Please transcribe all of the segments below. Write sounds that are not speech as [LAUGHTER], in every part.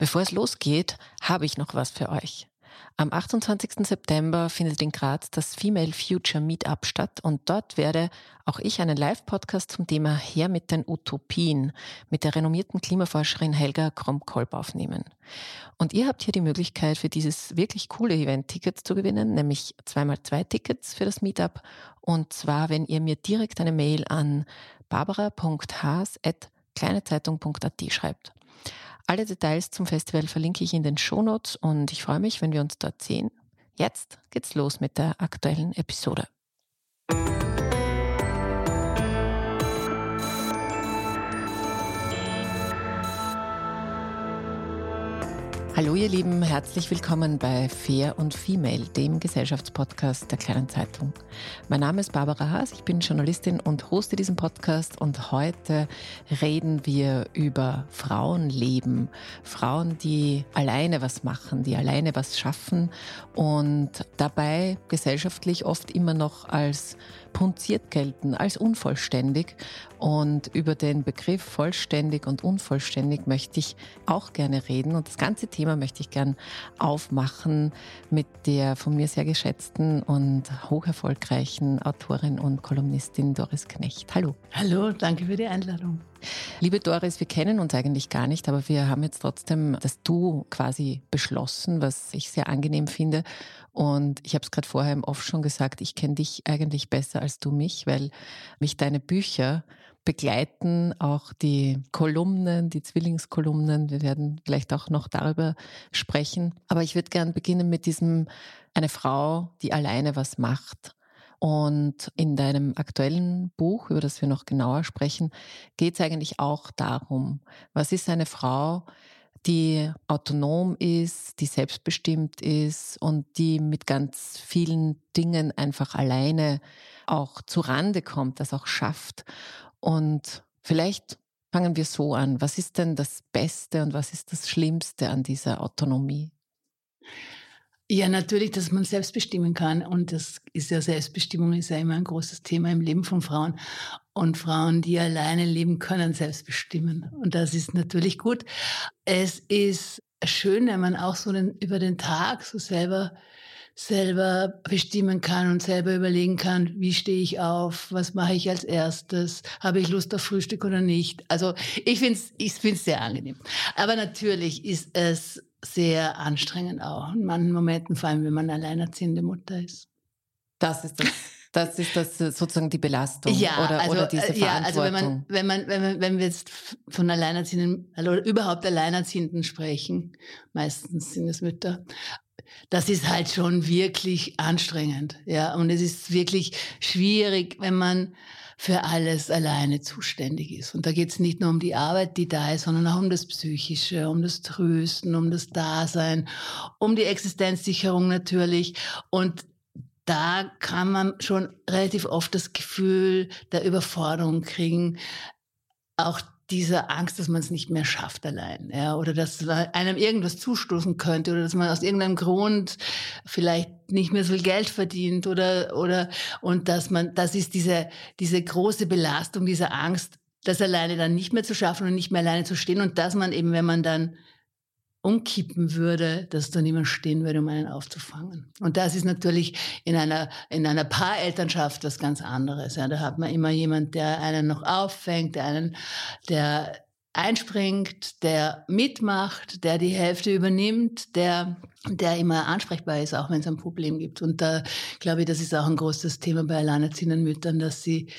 Bevor es losgeht, habe ich noch was für euch. Am 28. September findet in Graz das Female Future Meetup statt und dort werde auch ich einen Live-Podcast zum Thema Her mit den Utopien mit der renommierten Klimaforscherin Helga Kromkolb aufnehmen. Und ihr habt hier die Möglichkeit für dieses wirklich coole Event Tickets zu gewinnen, nämlich zweimal zwei Tickets für das Meetup und zwar, wenn ihr mir direkt eine Mail an barbara.haas.kleinezeitung.at schreibt. Alle Details zum Festival verlinke ich in den Shownotes und ich freue mich, wenn wir uns dort sehen. Jetzt geht's los mit der aktuellen Episode. Hallo ihr Lieben, herzlich willkommen bei Fair und Female, dem Gesellschaftspodcast der Kleinen Zeitung. Mein Name ist Barbara Haas, ich bin Journalistin und hoste diesen Podcast und heute reden wir über Frauenleben, Frauen, die alleine was machen, die alleine was schaffen und dabei gesellschaftlich oft immer noch als punziert gelten, als unvollständig. Und über den Begriff vollständig und unvollständig möchte ich auch gerne reden. Und das ganze Thema möchte ich gern aufmachen mit der von mir sehr geschätzten und hocherfolgreichen Autorin und Kolumnistin Doris Knecht. Hallo. Hallo, danke für die Einladung. Liebe Doris, wir kennen uns eigentlich gar nicht, aber wir haben jetzt trotzdem das Du quasi beschlossen, was ich sehr angenehm finde. Und ich habe es gerade vorher im Off schon gesagt, ich kenne dich eigentlich besser als du mich, weil mich deine Bücher begleiten, auch die Kolumnen, die Zwillingskolumnen. Wir werden vielleicht auch noch darüber sprechen. Aber ich würde gern beginnen mit diesem, eine Frau, die alleine was macht. Und in deinem aktuellen Buch, über das wir noch genauer sprechen, geht es eigentlich auch darum, was ist eine Frau, die autonom ist, die selbstbestimmt ist und die mit ganz vielen Dingen einfach alleine auch zu Rande kommt, das auch schafft. Und vielleicht fangen wir so an. Was ist denn das Beste und was ist das Schlimmste an dieser Autonomie? Ja, natürlich, dass man selbst bestimmen kann. Und das ist ja Selbstbestimmung ist ja immer ein großes Thema im Leben von Frauen. Und Frauen, die alleine leben können, selbst bestimmen. Und das ist natürlich gut. Es ist schön, wenn man auch so den, über den Tag so selber selber bestimmen kann und selber überlegen kann, wie stehe ich auf, was mache ich als erstes, habe ich Lust auf Frühstück oder nicht. Also ich finde es ich find's sehr angenehm. Aber natürlich ist es sehr anstrengend auch. In manchen Momenten, vor allem wenn man alleinerziehende Mutter ist. Das ist das. Das ist das sozusagen die Belastung ja, oder, also, oder diese Verantwortung. Ja, also wenn man, wenn man, wenn man, wenn wir jetzt von Alleinerziehenden oder überhaupt Alleinerziehenden sprechen, meistens sind es Mütter, das ist halt schon wirklich anstrengend, ja. Und es ist wirklich schwierig, wenn man für alles alleine zuständig ist. Und da geht es nicht nur um die Arbeit, die da ist, sondern auch um das Psychische, um das Trösten, um das Dasein, um die Existenzsicherung natürlich. Und da kann man schon relativ oft das Gefühl der Überforderung kriegen. Auch dieser Angst, dass man es nicht mehr schafft allein, ja, oder dass einem irgendwas zustoßen könnte oder dass man aus irgendeinem Grund vielleicht nicht mehr so viel Geld verdient oder oder und dass man, das ist diese diese große Belastung, diese Angst, das alleine dann nicht mehr zu schaffen und nicht mehr alleine zu stehen und dass man eben, wenn man dann umkippen würde, dass da niemand stehen würde, um einen aufzufangen. Und das ist natürlich in einer, in einer Paarelternschaft was ganz anderes. Ja, da hat man immer jemand, der einen noch auffängt, der einen, der einspringt, der mitmacht, der die Hälfte übernimmt, der, der immer ansprechbar ist, auch wenn es ein Problem gibt. Und da glaube ich, das ist auch ein großes Thema bei alleinerziehenden Müttern, dass sie,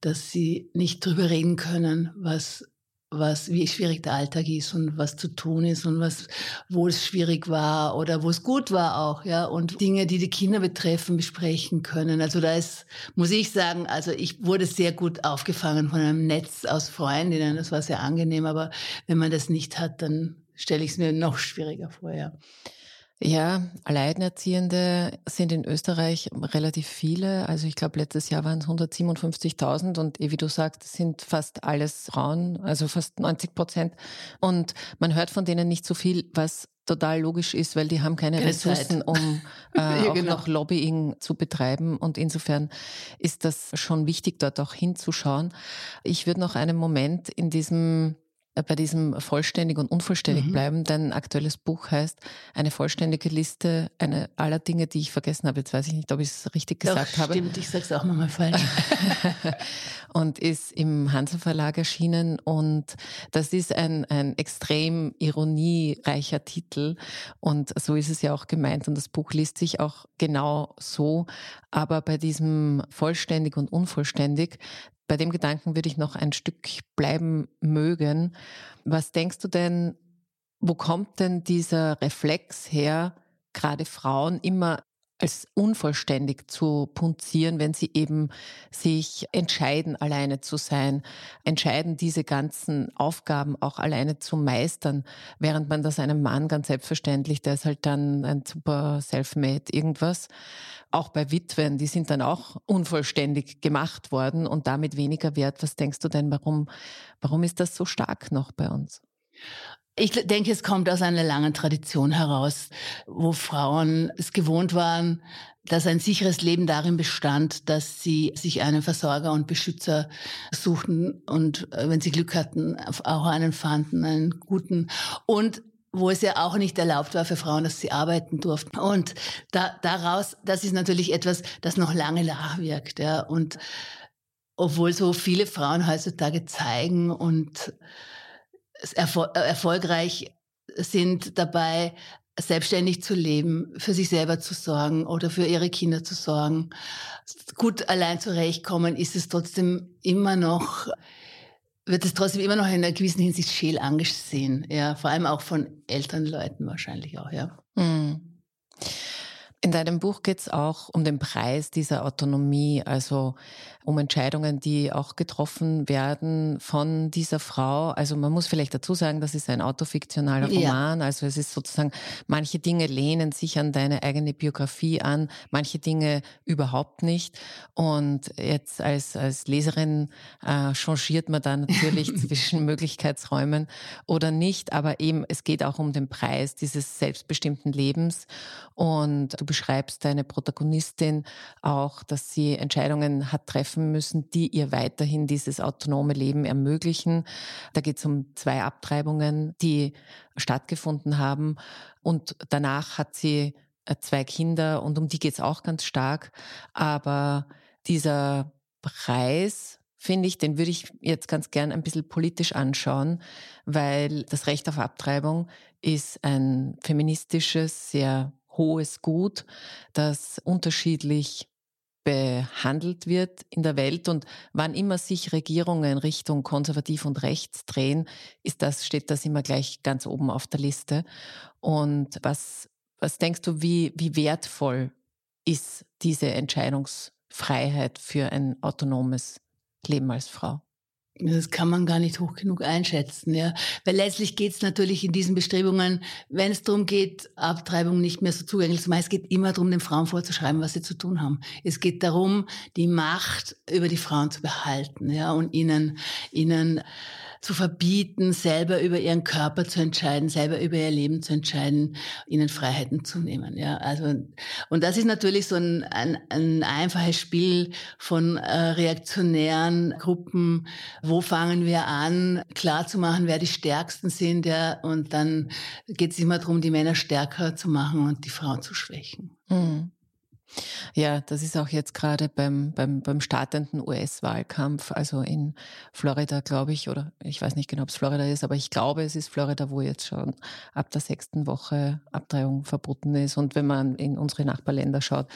dass sie nicht drüber reden können, was was, wie schwierig der Alltag ist und was zu tun ist und was, wo es schwierig war oder wo es gut war auch, ja, und Dinge, die die Kinder betreffen, besprechen können. Also da ist, muss ich sagen, also ich wurde sehr gut aufgefangen von einem Netz aus Freundinnen, das war sehr angenehm, aber wenn man das nicht hat, dann stelle ich es mir noch schwieriger vor, ja. Ja, Alleinerziehende sind in Österreich relativ viele. Also ich glaube, letztes Jahr waren es 157.000 und wie du sagst, sind fast alles Frauen, also fast 90 Prozent. Und man hört von denen nicht so viel, was total logisch ist, weil die haben keine, keine Ressourcen, Zeit. um [LAUGHS] äh, ja, auch genau. noch Lobbying zu betreiben. Und insofern ist das schon wichtig, dort auch hinzuschauen. Ich würde noch einen Moment in diesem bei diesem vollständig und unvollständig mhm. bleiben. Dein aktuelles Buch heißt eine vollständige Liste eine, aller Dinge, die ich vergessen habe. Jetzt weiß ich nicht, ob ich es richtig gesagt Doch, habe. Stimmt, ich sage es auch nochmal falsch. [LAUGHS] und ist im Hansa Verlag erschienen. Und das ist ein, ein extrem ironiereicher Titel. Und so ist es ja auch gemeint. Und das Buch liest sich auch genau so. Aber bei diesem vollständig und unvollständig, bei dem Gedanken würde ich noch ein Stück bleiben mögen. Was denkst du denn, wo kommt denn dieser Reflex her, gerade Frauen immer als unvollständig zu punzieren, wenn sie eben sich entscheiden, alleine zu sein, entscheiden, diese ganzen Aufgaben auch alleine zu meistern, während man das einem Mann ganz selbstverständlich, der ist halt dann ein super Selfmade irgendwas, auch bei Witwen, die sind dann auch unvollständig gemacht worden und damit weniger wert. Was denkst du denn, warum, warum ist das so stark noch bei uns? Ich denke, es kommt aus einer langen Tradition heraus, wo Frauen es gewohnt waren, dass ein sicheres Leben darin bestand, dass sie sich einen Versorger und Beschützer suchten und äh, wenn sie Glück hatten, auch einen fanden, einen guten. Und wo es ja auch nicht erlaubt war für Frauen, dass sie arbeiten durften. Und da, daraus, das ist natürlich etwas, das noch lange nachwirkt. Ja. Und obwohl so viele Frauen heutzutage zeigen und erfol erfolgreich sind dabei, selbstständig zu leben, für sich selber zu sorgen oder für ihre Kinder zu sorgen, gut allein zurechtkommen, ist es trotzdem immer noch wird es trotzdem immer noch in einer gewissen Hinsicht scheel angesehen. Ja, vor allem auch von Elternleuten wahrscheinlich auch, ja. Mhm. In deinem Buch geht es auch um den Preis dieser Autonomie, also um Entscheidungen, die auch getroffen werden von dieser Frau. Also man muss vielleicht dazu sagen, das ist ein autofiktionaler Roman. Ja. Also es ist sozusagen, manche Dinge lehnen sich an deine eigene Biografie an, manche Dinge überhaupt nicht. Und jetzt als, als Leserin äh, changiert man da natürlich [LAUGHS] zwischen Möglichkeitsräumen oder nicht. Aber eben, es geht auch um den Preis dieses selbstbestimmten Lebens. Und du beschreibst deine Protagonistin auch, dass sie Entscheidungen hat treffen müssen, die ihr weiterhin dieses autonome Leben ermöglichen. Da geht es um zwei Abtreibungen, die stattgefunden haben. Und danach hat sie äh, zwei Kinder und um die geht es auch ganz stark. Aber dieser Preis, finde ich, den würde ich jetzt ganz gern ein bisschen politisch anschauen, weil das Recht auf Abtreibung ist ein feministisches, sehr hohes Gut, das unterschiedlich behandelt wird in der Welt und wann immer sich Regierungen Richtung konservativ und rechts drehen, ist das, steht das immer gleich ganz oben auf der Liste. Und was, was denkst du, wie, wie wertvoll ist diese Entscheidungsfreiheit für ein autonomes Leben als Frau? Das kann man gar nicht hoch genug einschätzen, ja. Weil letztlich geht es natürlich in diesen Bestrebungen, wenn es darum geht, Abtreibung nicht mehr so zugänglich zu machen, es geht immer darum, den Frauen vorzuschreiben, was sie zu tun haben. Es geht darum, die Macht über die Frauen zu behalten, ja, und ihnen, ihnen zu verbieten, selber über ihren Körper zu entscheiden, selber über ihr Leben zu entscheiden, ihnen Freiheiten zu nehmen. Ja, also und das ist natürlich so ein, ein, ein einfaches Spiel von äh, reaktionären Gruppen. Wo fangen wir an, klar zu machen, wer die Stärksten sind, ja, und dann geht es immer darum, die Männer stärker zu machen und die Frauen zu schwächen. Mhm. Ja, das ist auch jetzt gerade beim, beim, beim startenden US-Wahlkampf, also in Florida, glaube ich, oder ich weiß nicht genau, ob es Florida ist, aber ich glaube, es ist Florida, wo jetzt schon ab der sechsten Woche Abtreibung verboten ist. Und wenn man in unsere Nachbarländer schaut,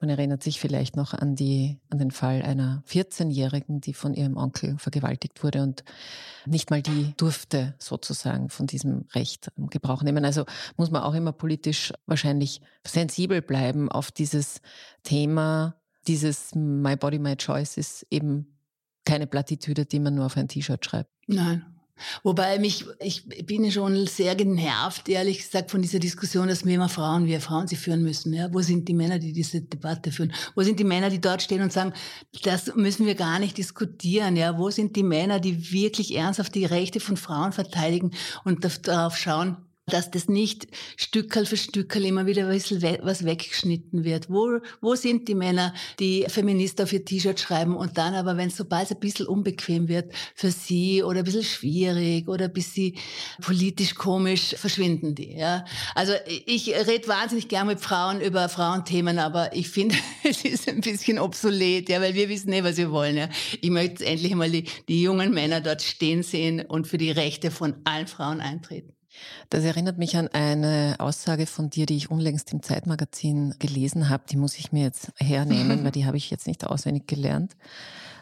man erinnert sich vielleicht noch an, die, an den Fall einer 14-Jährigen, die von ihrem Onkel vergewaltigt wurde und nicht mal die durfte sozusagen von diesem Recht Gebrauch nehmen. Also muss man auch immer politisch wahrscheinlich sensibel bleiben auf dieses Thema. Dieses My Body, My Choice ist eben keine Plattitüde, die man nur auf ein T-Shirt schreibt. Nein, Wobei mich, ich bin schon sehr genervt, ehrlich gesagt, von dieser Diskussion, dass wir immer Frauen, wir Frauen sie führen müssen. Ja, wo sind die Männer, die diese Debatte führen? Wo sind die Männer, die dort stehen und sagen, das müssen wir gar nicht diskutieren? Ja, wo sind die Männer, die wirklich ernsthaft die Rechte von Frauen verteidigen und darauf schauen, dass das nicht Stückel für Stückel immer wieder ein bisschen was weggeschnitten wird. Wo, wo sind die Männer, die Feminist auf ihr T-Shirt schreiben und dann aber, wenn sobald es ein bisschen unbequem wird für sie oder ein bisschen schwierig oder ein bisschen politisch komisch, verschwinden die. Ja? Also ich rede wahnsinnig gern mit Frauen über Frauenthemen, aber ich finde, [LAUGHS] es ist ein bisschen obsolet, ja, weil wir wissen nicht, was wir wollen. Ja? Ich möchte endlich mal die, die jungen Männer dort stehen sehen und für die Rechte von allen Frauen eintreten. Das erinnert mich an eine Aussage von dir, die ich unlängst im Zeitmagazin gelesen habe. Die muss ich mir jetzt hernehmen, [LAUGHS] weil die habe ich jetzt nicht auswendig gelernt.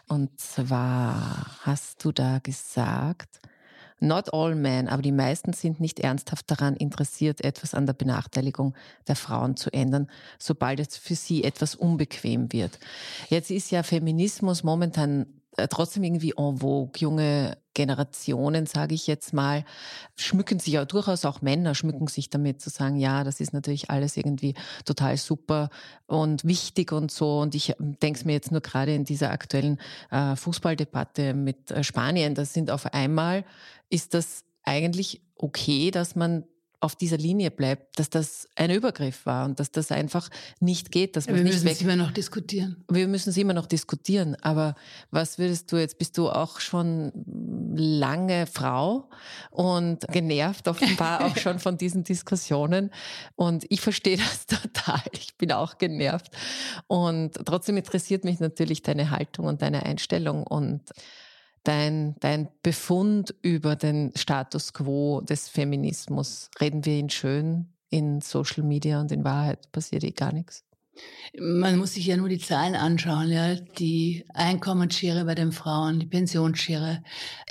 Und zwar hast du da gesagt, Not all men, aber die meisten sind nicht ernsthaft daran interessiert, etwas an der Benachteiligung der Frauen zu ändern, sobald es für sie etwas unbequem wird. Jetzt ist ja Feminismus momentan trotzdem irgendwie en vogue. Junge Generationen, sage ich jetzt mal, schmücken sich ja durchaus auch Männer, schmücken sich damit zu sagen, ja, das ist natürlich alles irgendwie total super und wichtig und so. Und ich denke es mir jetzt nur gerade in dieser aktuellen äh, Fußballdebatte mit äh, Spanien, das sind auf einmal, ist das eigentlich okay, dass man auf dieser Linie bleibt, dass das ein Übergriff war und dass das einfach nicht geht. Dass ja, wir müssen es immer noch diskutieren. Wir müssen es immer noch diskutieren. Aber was würdest du jetzt? Bist du auch schon lange Frau und genervt offenbar auch [LAUGHS] schon von diesen Diskussionen. Und ich verstehe das total. Ich bin auch genervt. Und trotzdem interessiert mich natürlich deine Haltung und deine Einstellung und dein, dein Befund über den Status quo des Feminismus? Reden wir ihn schön in Social Media und in Wahrheit passiert eh gar nichts? Man muss sich ja nur die Zahlen anschauen, ja, die Einkommensschere bei den Frauen, die Pensionsschere.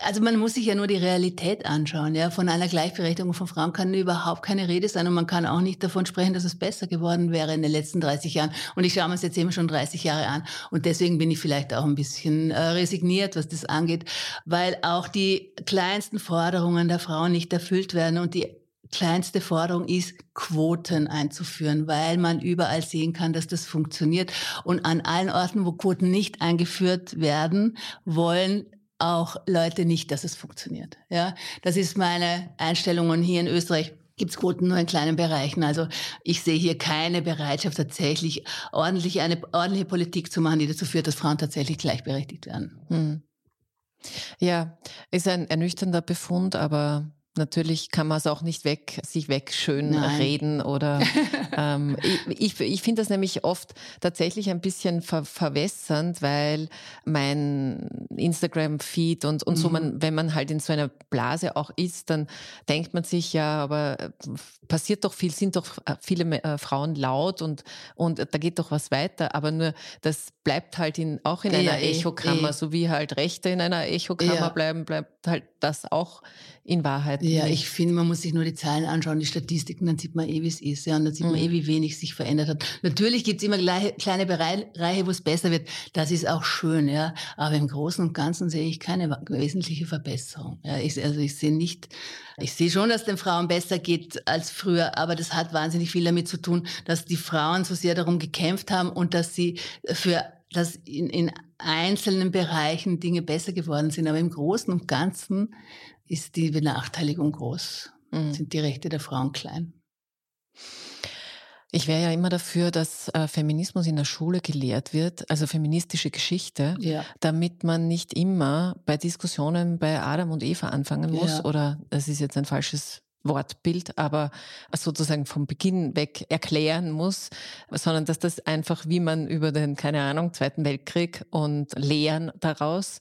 Also man muss sich ja nur die Realität anschauen, ja. Von einer Gleichberechtigung von Frauen kann überhaupt keine Rede sein und man kann auch nicht davon sprechen, dass es besser geworden wäre in den letzten 30 Jahren. Und ich schaue mir es jetzt eben schon 30 Jahre an und deswegen bin ich vielleicht auch ein bisschen äh, resigniert, was das angeht, weil auch die kleinsten Forderungen der Frauen nicht erfüllt werden und die kleinste Forderung ist, Quoten einzuführen, weil man überall sehen kann, dass das funktioniert. Und an allen Orten, wo Quoten nicht eingeführt werden, wollen auch Leute nicht, dass es funktioniert. Ja, das ist meine Einstellung. Und hier in Österreich gibt es Quoten nur in kleinen Bereichen. Also ich sehe hier keine Bereitschaft, tatsächlich ordentlich eine ordentliche Politik zu machen, die dazu führt, dass Frauen tatsächlich gleichberechtigt werden. Hm. Ja, ist ein ernüchternder Befund, aber Natürlich kann man es auch nicht weg, sich wegschön Nein. reden oder [LAUGHS] ähm, ich, ich, ich finde das nämlich oft tatsächlich ein bisschen ver verwässernd, weil mein Instagram-Feed und, und mhm. so, man, wenn man halt in so einer Blase auch ist, dann denkt man sich ja, aber äh, passiert doch viel, sind doch äh, viele äh, Frauen laut und, und da geht doch was weiter, aber nur das bleibt halt in, auch in ja, einer eh, Echokammer, eh. so wie halt Rechte in einer Echokammer ja. bleiben, bleibt halt das auch in Wahrheit. Ja, nicht. ich finde, man muss sich nur die Zahlen anschauen, die Statistiken, dann sieht man eh, wie es ist. Ja, und dann sieht mhm. man eh, wie wenig sich verändert hat. Natürlich gibt es immer kleine Bereiche, wo es besser wird. Das ist auch schön, ja. Aber im Großen und Ganzen sehe ich keine wesentliche Verbesserung. Ja, ich, also ich sehe nicht, ich sehe schon, dass den Frauen besser geht als früher, aber das hat wahnsinnig viel damit zu tun, dass die Frauen so sehr darum gekämpft haben und dass sie für dass in, in einzelnen Bereichen Dinge besser geworden sind. Aber im Großen und Ganzen ist die Benachteiligung groß, mhm. sind die Rechte der Frauen klein. Ich wäre ja immer dafür, dass äh, Feminismus in der Schule gelehrt wird, also feministische Geschichte, ja. damit man nicht immer bei Diskussionen bei Adam und Eva anfangen muss. Ja. Oder das ist jetzt ein falsches Wortbild, aber sozusagen vom Beginn weg erklären muss, sondern dass das einfach, wie man über den, keine Ahnung, Zweiten Weltkrieg und Lehren daraus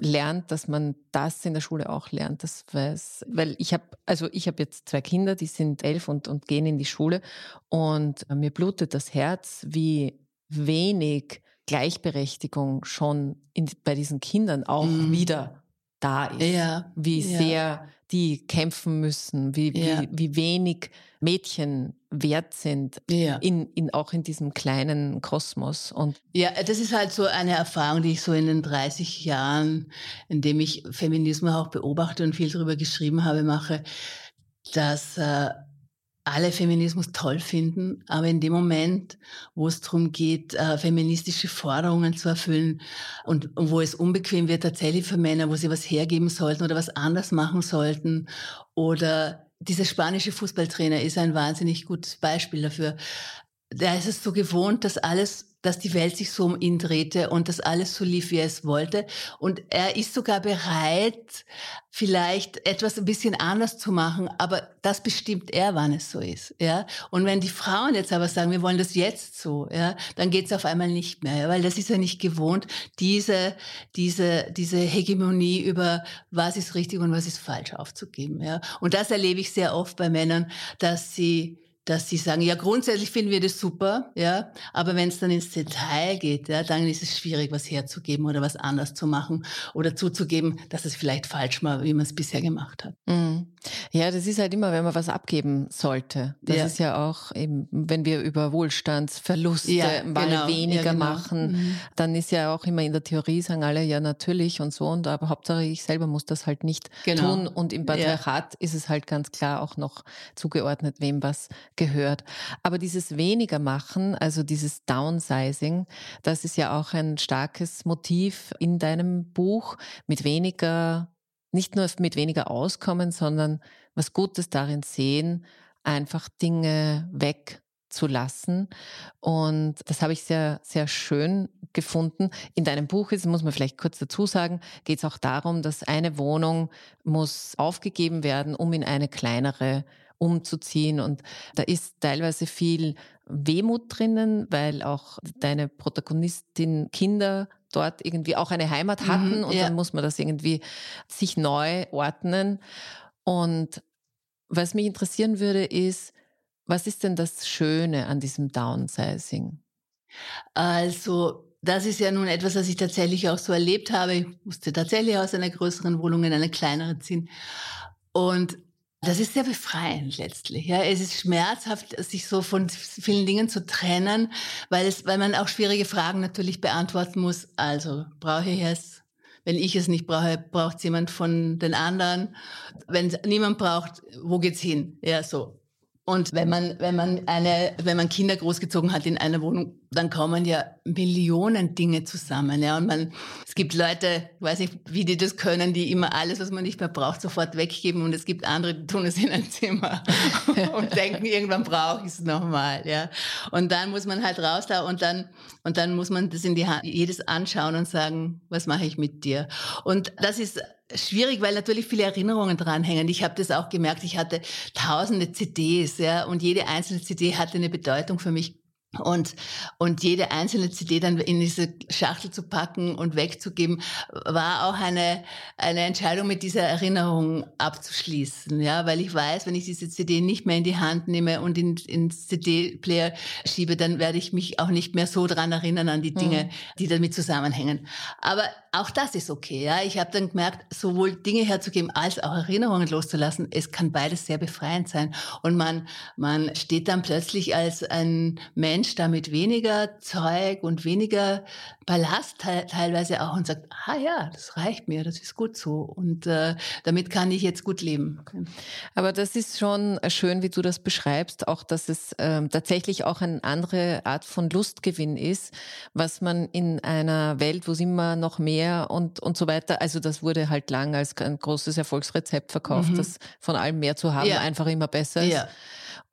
lernt, dass man das in der Schule auch lernt. Das weiß, weil ich habe, also ich habe jetzt zwei Kinder, die sind elf und, und gehen in die Schule und mir blutet das Herz, wie wenig Gleichberechtigung schon in, bei diesen Kindern auch mhm. wieder da ist. Ja. Wie ja. sehr die kämpfen müssen, wie, ja. wie, wie wenig Mädchen wert sind, ja. in, in, auch in diesem kleinen Kosmos. Und ja, das ist halt so eine Erfahrung, die ich so in den 30 Jahren, in dem ich Feminismus auch beobachte und viel darüber geschrieben habe, mache, dass äh, alle Feminismus toll finden, aber in dem Moment, wo es darum geht, äh, feministische Forderungen zu erfüllen und, wo es unbequem wird tatsächlich für Männer, wo sie was hergeben sollten oder was anders machen sollten oder dieser spanische Fußballtrainer ist ein wahnsinnig gutes Beispiel dafür. Da ist es so gewohnt, dass alles dass die Welt sich so um ihn drehte und dass alles so lief, wie er es wollte. Und er ist sogar bereit, vielleicht etwas ein bisschen anders zu machen, aber das bestimmt er, wann es so ist. Ja? Und wenn die Frauen jetzt aber sagen, wir wollen das jetzt so, ja, dann geht es auf einmal nicht mehr, ja? weil das ist ja nicht gewohnt, diese, diese, diese Hegemonie über was ist richtig und was ist falsch aufzugeben. Ja? Und das erlebe ich sehr oft bei Männern, dass sie dass sie sagen, ja, grundsätzlich finden wir das super, ja, aber wenn es dann ins Detail geht, ja, dann ist es schwierig, was herzugeben oder was anders zu machen oder zuzugeben, dass es vielleicht falsch war, wie man es bisher gemacht hat. Mhm. Ja, das ist halt immer, wenn man was abgeben sollte. Das ja. ist ja auch eben, wenn wir über Wohlstandsverluste ja, mal genau. weniger ja, genau. machen, mhm. dann ist ja auch immer in der Theorie, sagen alle, ja, natürlich und so, und aber Hauptsache ich selber muss das halt nicht genau. tun. Und im Patriarchat ist es halt ganz klar auch noch zugeordnet, wem was gehört. Aber dieses weniger machen, also dieses Downsizing, das ist ja auch ein starkes Motiv in deinem Buch, mit weniger nicht nur mit weniger auskommen, sondern was Gutes darin sehen, einfach Dinge wegzulassen. Und das habe ich sehr, sehr schön gefunden. In deinem Buch ist, muss man vielleicht kurz dazu sagen, geht es auch darum, dass eine Wohnung muss aufgegeben werden, um in eine kleinere umzuziehen. Und da ist teilweise viel Wehmut drinnen, weil auch deine Protagonistin Kinder dort irgendwie auch eine Heimat mhm, hatten mhm, und ja. dann muss man das irgendwie sich neu ordnen. Und was mich interessieren würde, ist, was ist denn das Schöne an diesem Downsizing? Also, das ist ja nun etwas, was ich tatsächlich auch so erlebt habe. Ich musste tatsächlich aus einer größeren Wohnung in eine kleinere ziehen. Und das ist sehr befreiend letztlich. Ja, es ist schmerzhaft, sich so von vielen Dingen zu trennen, weil es, weil man auch schwierige Fragen natürlich beantworten muss. Also brauche ich es? Wenn ich es nicht brauche, braucht es jemand von den anderen. Wenn es niemand braucht, wo geht's hin? Ja, so. Und wenn man, wenn man eine, wenn man Kinder großgezogen hat in einer Wohnung, dann kommen ja Millionen Dinge zusammen. Ja, und man, es gibt Leute, weiß nicht, wie die das können, die immer alles, was man nicht mehr braucht, sofort weggeben. Und es gibt andere, die tun es in ein Zimmer [LAUGHS] und denken, irgendwann brauche ich es nochmal. Ja, und dann muss man halt raus da und dann, und dann muss man das in die Hand, jedes anschauen und sagen, was mache ich mit dir? Und das ist schwierig, weil natürlich viele Erinnerungen dranhängen. Ich habe das auch gemerkt. Ich hatte tausende CDs, ja, und jede einzelne CD hatte eine Bedeutung für mich. Und, und jede einzelne CD dann in diese Schachtel zu packen und wegzugeben, war auch eine, eine Entscheidung, mit dieser Erinnerung abzuschließen. Ja, weil ich weiß, wenn ich diese CD nicht mehr in die Hand nehme und in, ins CD-Player schiebe, dann werde ich mich auch nicht mehr so dran erinnern an die Dinge, mhm. die damit zusammenhängen. Aber auch das ist okay. Ja, ich habe dann gemerkt, sowohl Dinge herzugeben als auch Erinnerungen loszulassen, es kann beides sehr befreiend sein. Und man, man steht dann plötzlich als ein Mensch, Mensch da mit weniger Zeug und weniger Ballast te teilweise auch und sagt, ah ja, das reicht mir, das ist gut so und äh, damit kann ich jetzt gut leben. Aber das ist schon schön, wie du das beschreibst, auch dass es ähm, tatsächlich auch eine andere Art von Lustgewinn ist, was man in einer Welt, wo es immer noch mehr und, und so weiter, also das wurde halt lang als ein großes Erfolgsrezept verkauft, mhm. dass von allem mehr zu haben ja. einfach immer besser ist. Ja.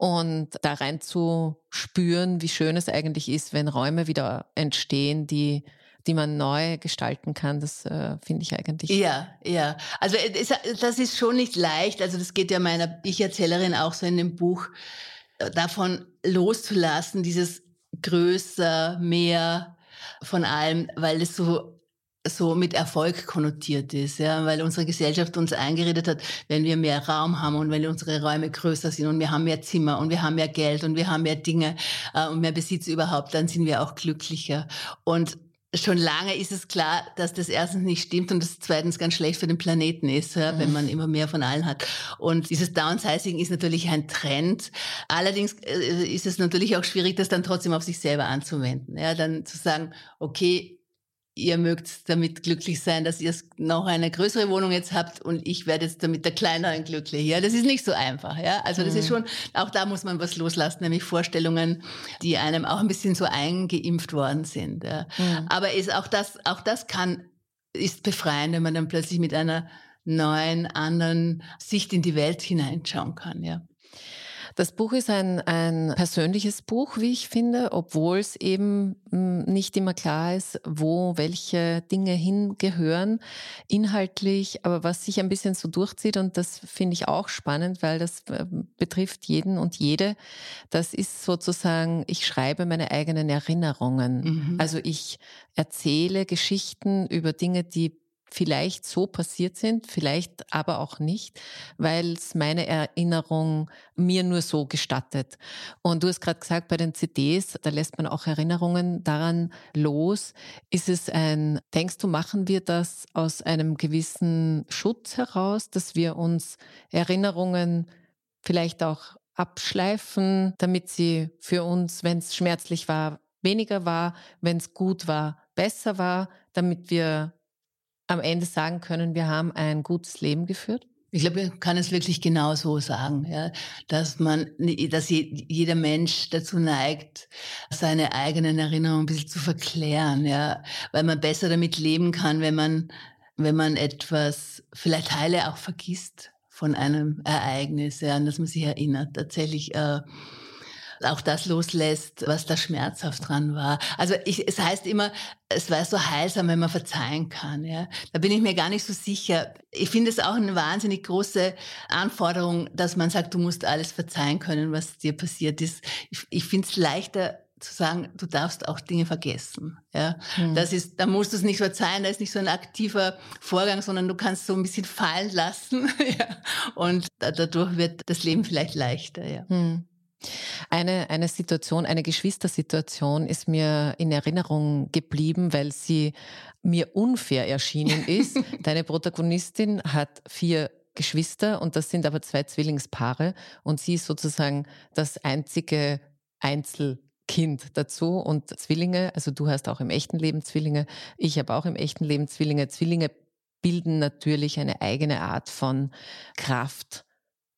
Und da rein zu spüren, wie schön es eigentlich ist, wenn Räume wieder entstehen, die die man neu gestalten kann. Das äh, finde ich eigentlich. Ja, ja. Also es, das ist schon nicht leicht. Also das geht ja meiner Ich-Erzählerin auch so in dem Buch, äh, davon loszulassen, dieses größer, mehr von allem, weil es so so mit Erfolg konnotiert ist, ja, weil unsere Gesellschaft uns eingeredet hat, wenn wir mehr Raum haben und wenn unsere Räume größer sind und wir haben mehr Zimmer und wir haben mehr Geld und wir haben mehr Dinge äh, und mehr Besitz überhaupt, dann sind wir auch glücklicher. Und schon lange ist es klar, dass das erstens nicht stimmt und das zweitens ganz schlecht für den Planeten ist, ja, wenn mhm. man immer mehr von allen hat. Und dieses Downsizing ist natürlich ein Trend. Allerdings äh, ist es natürlich auch schwierig, das dann trotzdem auf sich selber anzuwenden. Ja, dann zu sagen, okay, ihr mögt damit glücklich sein, dass ihr noch eine größere Wohnung jetzt habt und ich werde jetzt damit der kleineren glücklich. Ja, das ist nicht so einfach. Ja, also das mhm. ist schon, auch da muss man was loslassen, nämlich Vorstellungen, die einem auch ein bisschen so eingeimpft worden sind. Ja. Mhm. Aber ist auch das, auch das kann, ist befreiend, wenn man dann plötzlich mit einer neuen, anderen Sicht in die Welt hineinschauen kann. Ja. Das Buch ist ein, ein persönliches Buch, wie ich finde, obwohl es eben hm, nicht immer klar ist, wo welche Dinge hingehören, inhaltlich, aber was sich ein bisschen so durchzieht und das finde ich auch spannend, weil das äh, betrifft jeden und jede. Das ist sozusagen, ich schreibe meine eigenen Erinnerungen. Mhm. Also ich erzähle Geschichten über Dinge, die vielleicht so passiert sind, vielleicht aber auch nicht, weil es meine Erinnerung mir nur so gestattet. Und du hast gerade gesagt, bei den CDs, da lässt man auch Erinnerungen daran los. Ist es ein, denkst du, machen wir das aus einem gewissen Schutz heraus, dass wir uns Erinnerungen vielleicht auch abschleifen, damit sie für uns, wenn es schmerzlich war, weniger war, wenn es gut war, besser war, damit wir am Ende sagen können, wir haben ein gutes Leben geführt? Ich glaube, man kann es wirklich genau so sagen, ja, dass man, dass jeder Mensch dazu neigt, seine eigenen Erinnerungen ein bisschen zu verklären, ja, weil man besser damit leben kann, wenn man, wenn man etwas vielleicht Teile auch vergisst von einem Ereignis, ja, an das man sich erinnert. Tatsächlich, äh, auch das loslässt, was da schmerzhaft dran war. Also ich, es heißt immer, es war so heilsam, wenn man verzeihen kann. Ja. Da bin ich mir gar nicht so sicher. Ich finde es auch eine wahnsinnig große Anforderung, dass man sagt, du musst alles verzeihen können, was dir passiert ist. Ich, ich finde es leichter, zu sagen, du darfst auch Dinge vergessen. Ja, mhm. das ist, da musst du es nicht verzeihen, da ist nicht so ein aktiver Vorgang, sondern du kannst so ein bisschen fallen lassen. [LAUGHS] ja. Und dadurch wird das Leben vielleicht leichter. Ja. Mhm. Eine, eine Situation, eine Geschwistersituation ist mir in Erinnerung geblieben, weil sie mir unfair erschienen ist. [LAUGHS] Deine Protagonistin hat vier Geschwister und das sind aber zwei Zwillingspaare und sie ist sozusagen das einzige Einzelkind dazu und Zwillinge, also du hast auch im echten Leben Zwillinge, ich habe auch im echten Leben Zwillinge. Zwillinge bilden natürlich eine eigene Art von Kraft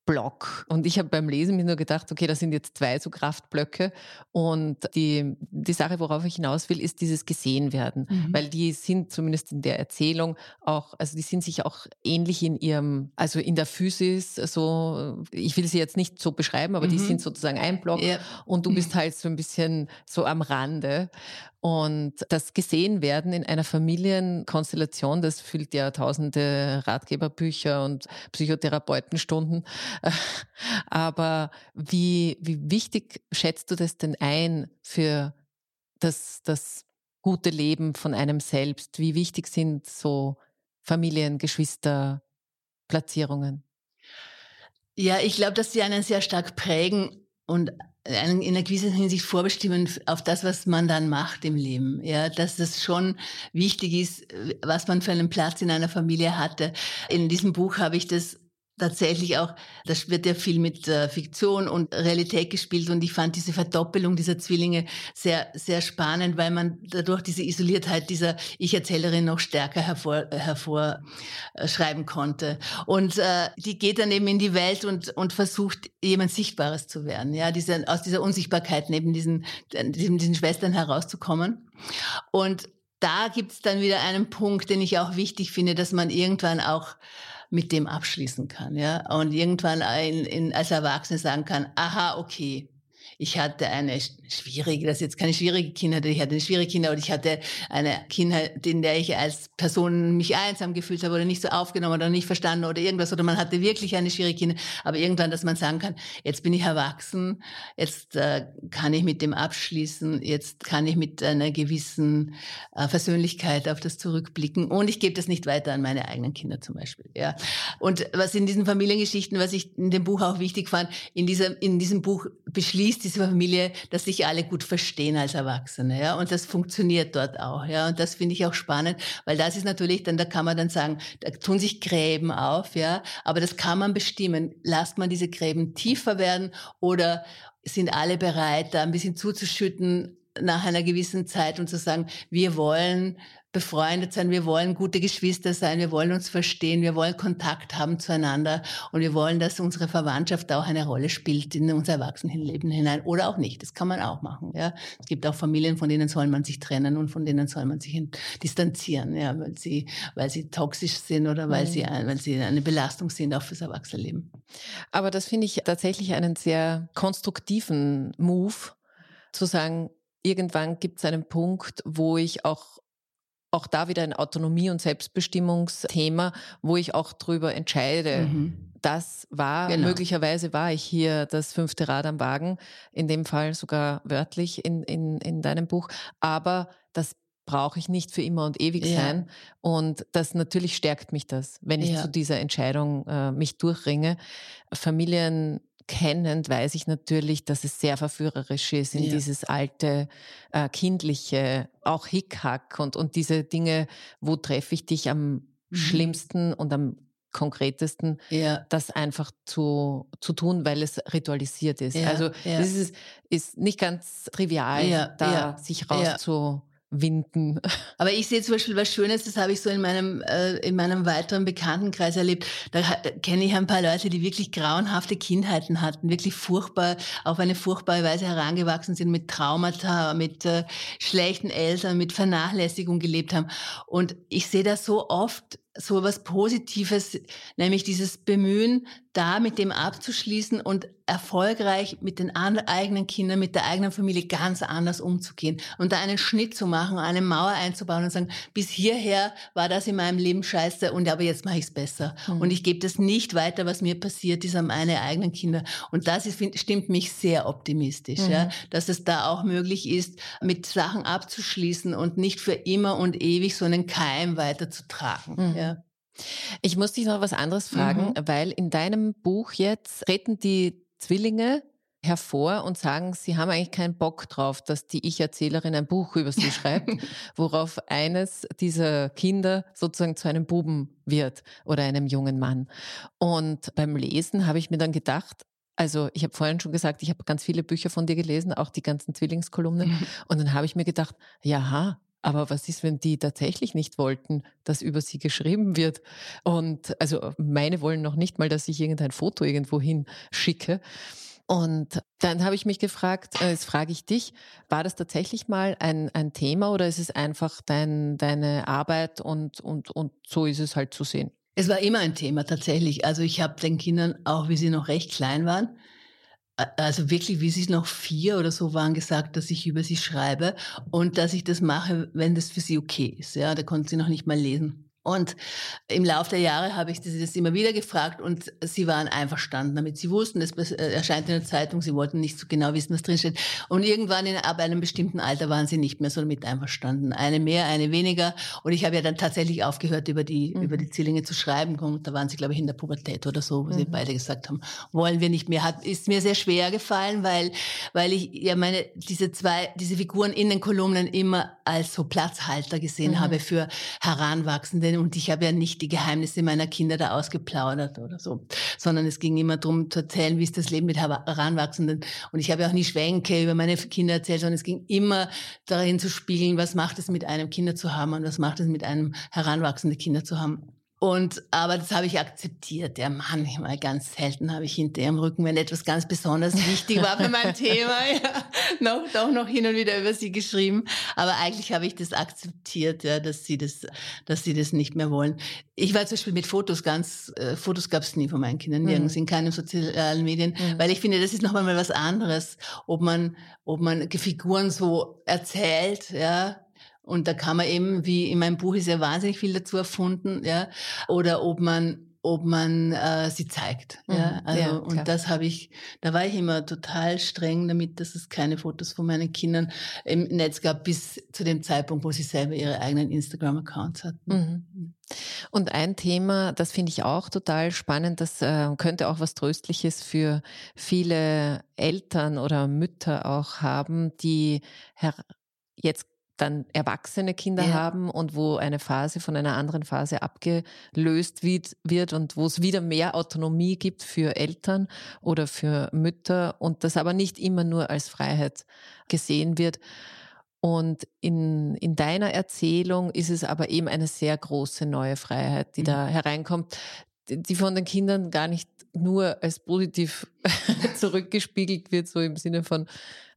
Block. Und ich habe beim Lesen mir nur gedacht, okay, das sind jetzt zwei so Kraftblöcke. Und die, die Sache, worauf ich hinaus will, ist dieses gesehen werden. Mhm. Weil die sind zumindest in der Erzählung auch, also die sind sich auch ähnlich in ihrem, also in der Physis, so, ich will sie jetzt nicht so beschreiben, aber mhm. die sind sozusagen ein Block. Ja. Und du bist halt so ein bisschen so am Rande. Und das gesehen werden in einer Familienkonstellation, das füllt ja tausende Ratgeberbücher und Psychotherapeutenstunden. Aber wie, wie wichtig schätzt du das denn ein für das, das gute Leben von einem selbst? Wie wichtig sind so Familien, Geschwister, Platzierungen? Ja, ich glaube, dass sie einen sehr stark prägen und in einer gewissen Hinsicht vorbestimmen auf das, was man dann macht im Leben. Ja, dass das schon wichtig ist, was man für einen Platz in einer Familie hatte. In diesem Buch habe ich das tatsächlich auch, das wird ja viel mit äh, Fiktion und Realität gespielt und ich fand diese Verdoppelung dieser Zwillinge sehr, sehr spannend, weil man dadurch diese Isoliertheit dieser Ich-Erzählerin noch stärker hervor, hervorschreiben konnte. Und äh, die geht dann eben in die Welt und, und versucht, jemand Sichtbares zu werden, ja, diese, aus dieser Unsichtbarkeit neben diesen, diesen, diesen Schwestern herauszukommen. Und da gibt es dann wieder einen Punkt, den ich auch wichtig finde, dass man irgendwann auch mit dem abschließen kann, ja, und irgendwann in, in, als Erwachsene sagen kann, aha, okay, ich hatte eine schwierige, das ist jetzt keine schwierige Kindheit, ich hatte eine schwierige Kindheit ich hatte eine Kindheit, in der ich als Person mich einsam gefühlt habe oder nicht so aufgenommen oder nicht verstanden oder irgendwas oder man hatte wirklich eine schwierige Kindheit, aber irgendwann, dass man sagen kann, jetzt bin ich erwachsen, jetzt äh, kann ich mit dem abschließen, jetzt kann ich mit einer gewissen äh, Versöhnlichkeit auf das zurückblicken und ich gebe das nicht weiter an meine eigenen Kinder zum Beispiel, ja. Und was in diesen Familiengeschichten, was ich in dem Buch auch wichtig fand, in dieser, in diesem Buch beschließt diese Familie, dass sich alle gut verstehen als Erwachsene, ja, und das funktioniert dort auch, ja, und das finde ich auch spannend, weil das ist natürlich dann, da kann man dann sagen, da tun sich Gräben auf, ja, aber das kann man bestimmen. Lasst man diese Gräben tiefer werden oder sind alle bereit, da ein bisschen zuzuschütten nach einer gewissen Zeit und zu sagen, wir wollen befreundet sein, wir wollen gute Geschwister sein, wir wollen uns verstehen, wir wollen Kontakt haben zueinander und wir wollen, dass unsere Verwandtschaft auch eine Rolle spielt in unser Erwachsenenleben hinein oder auch nicht. Das kann man auch machen. Ja, es gibt auch Familien, von denen soll man sich trennen und von denen soll man sich distanzieren, ja, weil sie, weil sie toxisch sind oder weil mhm. sie, weil sie eine Belastung sind auch fürs Erwachsenenleben. Aber das finde ich tatsächlich einen sehr konstruktiven Move, zu sagen, irgendwann gibt es einen Punkt, wo ich auch auch da wieder ein Autonomie- und Selbstbestimmungsthema, wo ich auch drüber entscheide. Mhm. Das war, genau. möglicherweise war ich hier das fünfte Rad am Wagen, in dem Fall sogar wörtlich in, in, in deinem Buch. Aber das brauche ich nicht für immer und ewig ja. sein. Und das natürlich stärkt mich das, wenn ich ja. zu dieser Entscheidung äh, mich durchringe. Familien kennend weiß ich natürlich, dass es sehr verführerisch ist in ja. dieses alte, äh, kindliche, auch Hickhack und, und diese Dinge, wo treffe ich dich am mhm. schlimmsten und am konkretesten, ja. das einfach zu, zu tun, weil es ritualisiert ist. Ja, also das ist, ist nicht ganz trivial, da sich rauszu winden. Aber ich sehe zum Beispiel was Schönes, das habe ich so in meinem, äh, in meinem weiteren Bekanntenkreis erlebt. Da kenne ich ein paar Leute, die wirklich grauenhafte Kindheiten hatten, wirklich furchtbar, auf eine furchtbare Weise herangewachsen sind, mit Traumata, mit äh, schlechten Eltern, mit Vernachlässigung gelebt haben. Und ich sehe das so oft, so was Positives, nämlich dieses Bemühen, da mit dem abzuschließen und erfolgreich mit den eigenen Kindern, mit der eigenen Familie ganz anders umzugehen und da einen Schnitt zu machen, eine Mauer einzubauen und sagen, bis hierher war das in meinem Leben scheiße und aber jetzt mache ich es besser. Mhm. Und ich gebe das nicht weiter, was mir passiert ist an meine eigenen Kinder. Und das ist, stimmt mich sehr optimistisch, mhm. ja, dass es da auch möglich ist, mit Sachen abzuschließen und nicht für immer und ewig so einen Keim weiterzutragen. Mhm. Ja. Ich muss dich noch was anderes fragen, mhm. weil in deinem Buch jetzt treten die Zwillinge hervor und sagen, sie haben eigentlich keinen Bock drauf, dass die Ich-Erzählerin ein Buch über sie schreibt, [LAUGHS] worauf eines dieser Kinder sozusagen zu einem Buben wird oder einem jungen Mann. Und beim Lesen habe ich mir dann gedacht, also ich habe vorhin schon gesagt, ich habe ganz viele Bücher von dir gelesen, auch die ganzen Zwillingskolumnen. [LAUGHS] Und dann habe ich mir gedacht, jaha, aber was ist, wenn die tatsächlich nicht wollten, dass über sie geschrieben wird? Und also meine wollen noch nicht mal, dass ich irgendein Foto irgendwo hin schicke. Und dann habe ich mich gefragt, äh, jetzt frage ich dich, war das tatsächlich mal ein, ein Thema oder ist es einfach dein, deine Arbeit und, und, und so ist es halt zu sehen? Es war immer ein Thema tatsächlich. Also ich habe den Kindern, auch wie sie noch recht klein waren, also wirklich, wie sie noch vier oder so waren, gesagt, dass ich über sie schreibe und dass ich das mache, wenn das für sie okay ist. Ja, da konnten sie noch nicht mal lesen. Und im Laufe der Jahre habe ich sie das immer wieder gefragt und sie waren einverstanden damit. Sie wussten, es äh, erscheint in der Zeitung, sie wollten nicht so genau wissen, was drinsteht. Und irgendwann in, ab einem bestimmten Alter waren sie nicht mehr so damit einverstanden. Eine mehr, eine weniger. Und ich habe ja dann tatsächlich aufgehört, über die, mhm. über die Zwillinge zu schreiben. Und da waren sie, glaube ich, in der Pubertät oder so, wo mhm. sie beide gesagt haben, wollen wir nicht mehr. Hat, ist mir sehr schwer gefallen, weil, weil ich ja meine, diese zwei, diese Figuren in den Kolumnen immer als so Platzhalter gesehen mhm. habe für Heranwachsende Medien und ich habe ja nicht die Geheimnisse meiner Kinder da ausgeplaudert oder so, sondern es ging immer darum zu erzählen, wie ist das Leben mit Heranwachsenden. Und ich habe ja auch nie Schwänke über meine Kinder erzählt, sondern es ging immer darin zu spiegeln, was macht es mit einem Kinder zu haben und was macht es mit einem heranwachsende Kinder zu haben. Und, aber das habe ich akzeptiert. Ja, manchmal ganz selten habe ich hinter ihrem Rücken, wenn etwas ganz besonders wichtig war für mein Thema, [LAUGHS] ja, noch, doch noch hin und wieder über sie geschrieben. Aber eigentlich habe ich das akzeptiert, ja, dass sie das, dass sie das nicht mehr wollen. Ich war zum Beispiel mit Fotos ganz, äh, Fotos gab es nie von meinen Kindern, nirgends, mhm. in keinen sozialen Medien, mhm. weil ich finde, das ist nochmal mal was anderes, ob man, ob man Figuren so erzählt, ja, und da kann man eben, wie in meinem Buch ist ja wahnsinnig viel dazu erfunden, ja, oder ob man ob man äh, sie zeigt. Mhm, ja, also ja, und das habe ich, da war ich immer total streng damit, dass es keine Fotos von meinen Kindern im Netz gab, bis zu dem Zeitpunkt, wo sie selber ihre eigenen Instagram-Accounts hatten. Mhm. mhm. Und ein Thema, das finde ich auch total spannend, das äh, könnte auch was Tröstliches für viele Eltern oder Mütter auch haben, die jetzt dann erwachsene Kinder ja. haben und wo eine Phase von einer anderen Phase abgelöst wird, und wo es wieder mehr Autonomie gibt für Eltern oder für Mütter und das aber nicht immer nur als Freiheit gesehen wird. Und in, in deiner Erzählung ist es aber eben eine sehr große neue Freiheit, die mhm. da hereinkommt, die von den Kindern gar nicht nur als positiv [LAUGHS] zurückgespiegelt wird, so im Sinne von,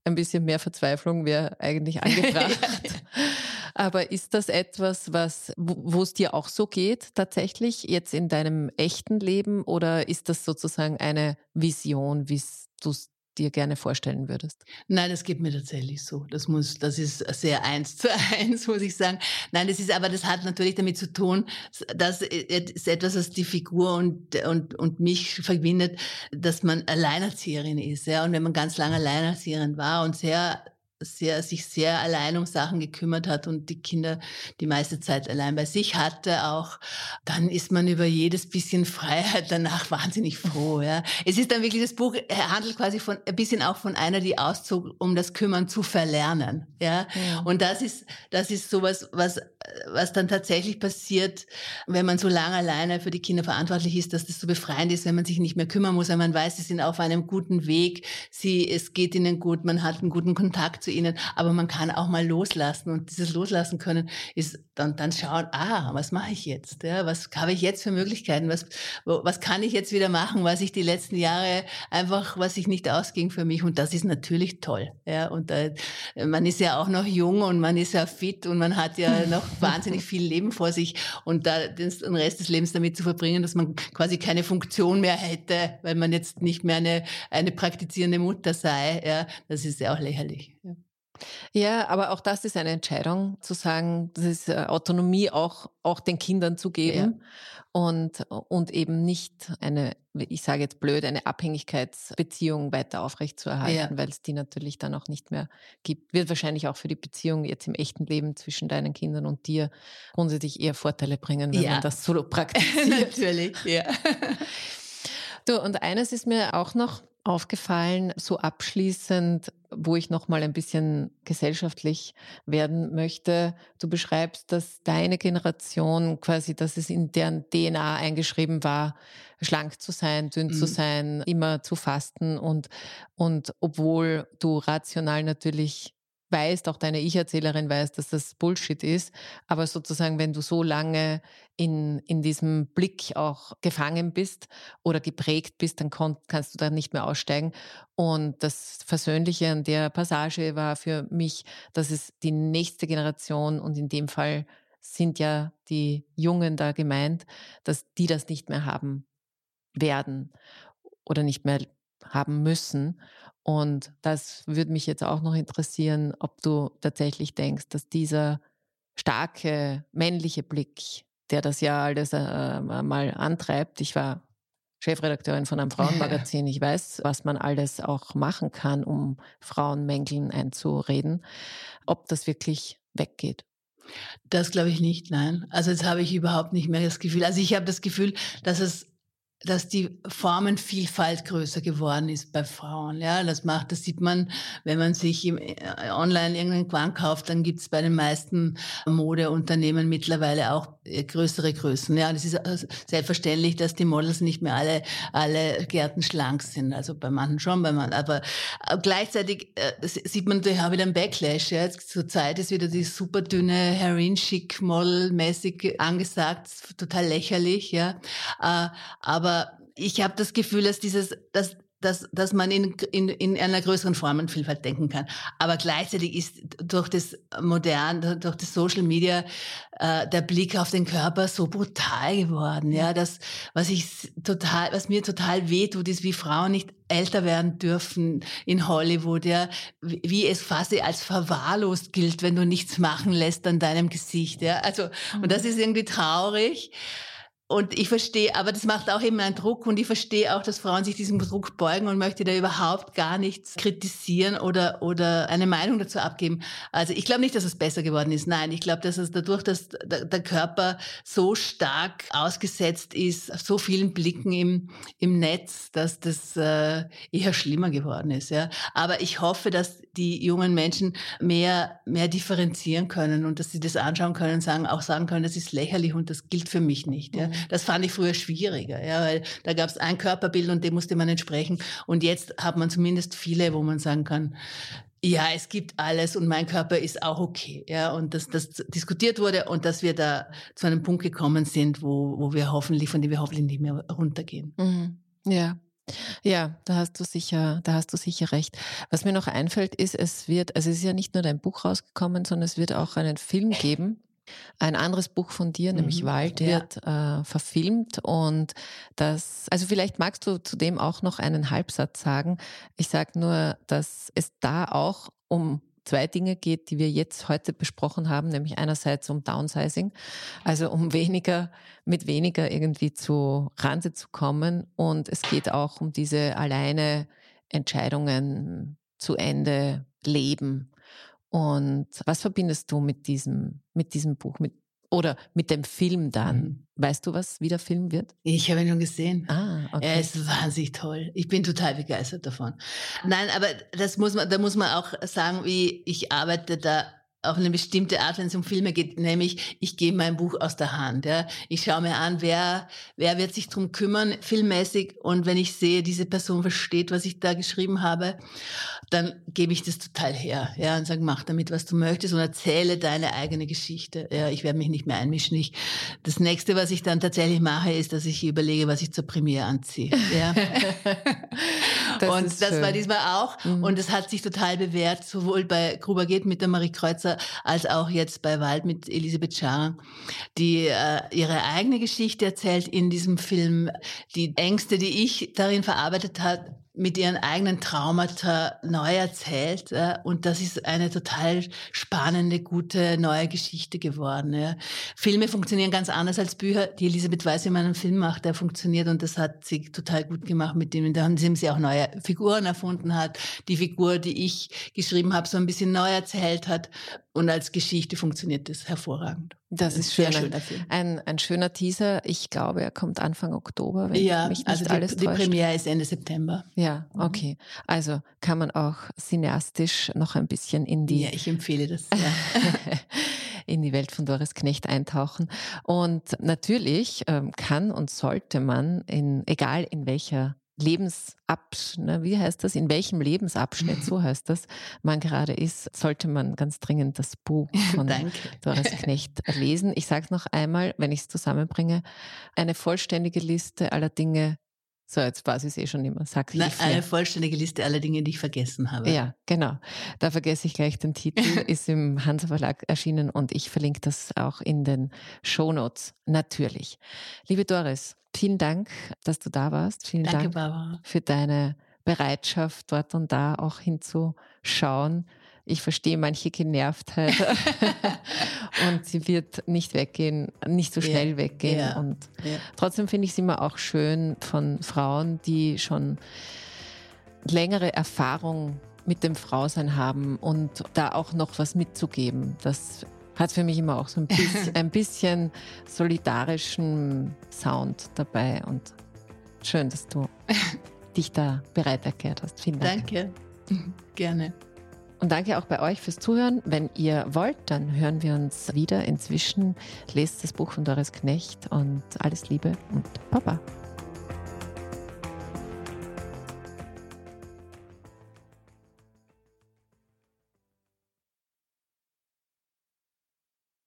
ein bisschen mehr Verzweiflung wäre eigentlich angebracht. [LAUGHS] Aber ist das etwas, was, wo es dir auch so geht, tatsächlich, jetzt in deinem echten Leben? Oder ist das sozusagen eine Vision, wie du es dir gerne vorstellen würdest? Nein, das geht mir tatsächlich so. Das muss, das ist sehr eins zu [LAUGHS] eins, muss ich sagen. Nein, das ist, aber das hat natürlich damit zu tun, dass es etwas, was die Figur und, und, und mich verbindet, dass man Alleinerzieherin ist, ja. Und wenn man ganz lange Alleinerzieherin war und sehr sehr, sich sehr allein um Sachen gekümmert hat und die Kinder die meiste Zeit allein bei sich hatte auch, dann ist man über jedes bisschen Freiheit danach [LAUGHS] wahnsinnig froh, ja. Es ist dann wirklich, das Buch handelt quasi von, ein bisschen auch von einer, die auszog, um das Kümmern zu verlernen, ja. ja. Und das ist, das ist sowas, was, was dann tatsächlich passiert, wenn man so lange alleine für die Kinder verantwortlich ist, dass das so befreiend ist, wenn man sich nicht mehr kümmern muss, wenn man weiß, sie sind auf einem guten Weg, sie, es geht ihnen gut, man hat einen guten Kontakt zu ihnen, aber man kann auch mal loslassen und dieses Loslassen können ist dann, dann schauen, ah, was mache ich jetzt? Ja, was habe ich jetzt für Möglichkeiten? Was, was kann ich jetzt wieder machen, was ich die letzten Jahre einfach, was ich nicht ausging für mich? Und das ist natürlich toll. Ja, und da, man ist ja auch noch jung und man ist ja fit und man hat ja [LAUGHS] noch wahnsinnig viel Leben vor sich und da den, den Rest des Lebens damit zu verbringen, dass man quasi keine Funktion mehr hätte, weil man jetzt nicht mehr eine, eine praktizierende Mutter sei, ja, das ist ja auch lächerlich. Ja. Aber auch das ist eine Entscheidung, zu sagen, das ist äh, Autonomie auch, auch den Kindern zu geben ja. und, und eben nicht eine, ich sage jetzt blöd, eine Abhängigkeitsbeziehung weiter aufrechtzuerhalten, ja. weil es die natürlich dann auch nicht mehr gibt. Wird wahrscheinlich auch für die Beziehung jetzt im echten Leben zwischen deinen Kindern und dir grundsätzlich eher Vorteile bringen, wenn ja. man das so [LAUGHS] praktiziert. natürlich, ja. [LAUGHS] Du, und eines ist mir auch noch aufgefallen, so abschließend, wo ich noch mal ein bisschen gesellschaftlich werden möchte. Du beschreibst, dass deine Generation quasi, dass es in deren DNA eingeschrieben war, schlank zu sein, dünn mhm. zu sein, immer zu fasten und, und obwohl du rational natürlich weißt, auch deine Ich-Erzählerin weiß, dass das Bullshit ist. Aber sozusagen, wenn du so lange in, in diesem Blick auch gefangen bist oder geprägt bist, dann kannst du da nicht mehr aussteigen. Und das Versöhnliche an der Passage war für mich, dass es die nächste Generation und in dem Fall sind ja die Jungen da gemeint, dass die das nicht mehr haben werden oder nicht mehr haben müssen. Und das würde mich jetzt auch noch interessieren, ob du tatsächlich denkst, dass dieser starke männliche Blick, der das ja alles äh, mal antreibt, ich war Chefredakteurin von einem [LAUGHS] Frauenmagazin, ich weiß, was man alles auch machen kann, um Frauenmängeln einzureden, ob das wirklich weggeht. Das glaube ich nicht, nein. Also jetzt habe ich überhaupt nicht mehr das Gefühl. Also ich habe das Gefühl, dass es dass die Formenvielfalt größer geworden ist bei Frauen. Ja, das macht, das sieht man, wenn man sich im, äh, online irgendeinen Quant kauft, dann gibt es bei den meisten Modeunternehmen mittlerweile auch äh, größere Größen. Ja, das ist äh, selbstverständlich, dass die Models nicht mehr alle, alle Gärten schlank sind. Also bei manchen schon, bei manchen, aber gleichzeitig äh, sieht man natürlich auch wieder einen Backlash. Ja. Jetzt zur Zeit ist wieder die super dünne Heroin-Chic-Model-mäßig angesagt, total lächerlich. Ja, äh, aber ich habe das Gefühl, dass dieses, dass dass, dass man in, in, in einer größeren Formenvielfalt denken kann. Aber gleichzeitig ist durch das modern, durch das Social Media äh, der Blick auf den Körper so brutal geworden. Ja, das, was ich total, was mir total wehtut, ist, wie Frauen nicht älter werden dürfen in Hollywood, ja, wie es fast als verwahrlost gilt, wenn du nichts machen lässt an deinem Gesicht, ja. Also, und das mhm. ist irgendwie traurig. Und ich verstehe, aber das macht auch eben einen Druck und ich verstehe auch, dass Frauen sich diesem Druck beugen und möchte da überhaupt gar nichts kritisieren oder, oder eine Meinung dazu abgeben. Also ich glaube nicht, dass es besser geworden ist. Nein, ich glaube, dass es dadurch, dass der Körper so stark ausgesetzt ist, so vielen Blicken im, im Netz, dass das äh, eher schlimmer geworden ist. Ja. Aber ich hoffe, dass die jungen Menschen mehr, mehr differenzieren können und dass sie das anschauen können, sagen, auch sagen können, das ist lächerlich und das gilt für mich nicht. Ja. Das fand ich früher schwieriger, ja, weil da gab es ein Körperbild und dem musste man entsprechen. Und jetzt hat man zumindest viele, wo man sagen kann, ja, es gibt alles und mein Körper ist auch okay. Ja, und dass das diskutiert wurde und dass wir da zu einem Punkt gekommen sind, wo, wo wir hoffentlich, von dem wir hoffentlich nicht mehr runtergehen. Mhm. Ja, ja, da hast du sicher, da hast du sicher recht. Was mir noch einfällt, ist, es wird, also es ist ja nicht nur dein Buch rausgekommen, sondern es wird auch einen Film geben. Ein anderes Buch von dir, nämlich mhm, Wald, wird ja. äh, verfilmt und das, also vielleicht magst du zudem auch noch einen Halbsatz sagen. Ich sage nur, dass es da auch um zwei Dinge geht, die wir jetzt heute besprochen haben, nämlich einerseits um Downsizing, also um [LAUGHS] weniger, mit weniger irgendwie zu Rande zu kommen und es geht auch um diese alleine Entscheidungen zu Ende leben. Und was verbindest du mit diesem, mit diesem Buch, mit oder mit dem Film dann. Mhm. Weißt du, was wie der Film wird? Ich habe ihn schon gesehen. Ah, okay. Er ist wahnsinnig toll. Ich bin total begeistert davon. Nein, aber das muss man, da muss man auch sagen, wie ich arbeite da auf eine bestimmte Art, wenn es um Filme geht, nämlich ich gebe mein Buch aus der Hand. Ja. Ich schaue mir an, wer, wer wird sich drum kümmern, filmmäßig. Und wenn ich sehe, diese Person versteht, was ich da geschrieben habe, dann gebe ich das total her. Ja, und sage, mach damit, was du möchtest und erzähle deine eigene Geschichte. Ja, ich werde mich nicht mehr einmischen. Ich, das nächste, was ich dann tatsächlich mache, ist, dass ich überlege, was ich zur Premiere anziehe. Ja. [LAUGHS] das und das schön. war diesmal auch. Mhm. Und es hat sich total bewährt, sowohl bei Gruber geht mit der Marie Kreuzer als auch jetzt bei Wald mit Elisabeth Schar, die äh, ihre eigene Geschichte erzählt in diesem Film, die Ängste, die ich darin verarbeitet habe, mit ihren eigenen Traumata neu erzählt. Ja, und das ist eine total spannende, gute, neue Geschichte geworden. Ja. Filme funktionieren ganz anders als Bücher. Die Elisabeth Weiß, wie man einen Film macht, der funktioniert und das hat sie total gut gemacht mit dem, indem sie auch neue Figuren erfunden hat. Die Figur, die ich geschrieben habe, so ein bisschen neu erzählt hat. Und als Geschichte funktioniert das hervorragend. Das ist schön. Schöner ein, ein schöner Teaser. Ich glaube, er kommt Anfang Oktober, wenn ja, mich nicht also die, alles die Premiere ist Ende September. Ja, mhm. okay. Also kann man auch cineastisch noch ein bisschen in die. Ja, ich empfehle das. Ja. [LAUGHS] in die Welt von Doris Knecht eintauchen. Und natürlich ähm, kann und sollte man in, egal in welcher Lebensabschnitt, ne, wie heißt das, in welchem Lebensabschnitt, so heißt das, man gerade ist, sollte man ganz dringend das Buch [LAUGHS] von Doris Knecht lesen. Ich sage es noch einmal, wenn ich es zusammenbringe, eine vollständige Liste aller Dinge, so, jetzt weiß ich es eh schon immer. Sag Na, eine vollständige Liste aller Dinge, die ich vergessen habe. Ja, genau. Da vergesse ich gleich den Titel, [LAUGHS] ist im Hansa Verlag erschienen und ich verlinke das auch in den Show Notes. Natürlich. Liebe Doris, vielen Dank, dass du da warst. Vielen Danke, Dank Barbara. für deine Bereitschaft, dort und da auch hinzuschauen. Ich verstehe manche Genervtheit [LAUGHS] und sie wird nicht weggehen, nicht so schnell ja, weggehen. Ja, und ja. trotzdem finde ich es immer auch schön von Frauen, die schon längere Erfahrung mit dem Frausein haben und da auch noch was mitzugeben. Das hat für mich immer auch so ein [LAUGHS] bisschen, ein bisschen solidarischen Sound dabei und Schön, dass du [LAUGHS] dich da bereit erklärt hast. Vielen Dank. Danke. Gerne. Und danke auch bei euch fürs Zuhören. Wenn ihr wollt, dann hören wir uns wieder. Inzwischen lest das Buch von Doris Knecht und alles Liebe und Baba.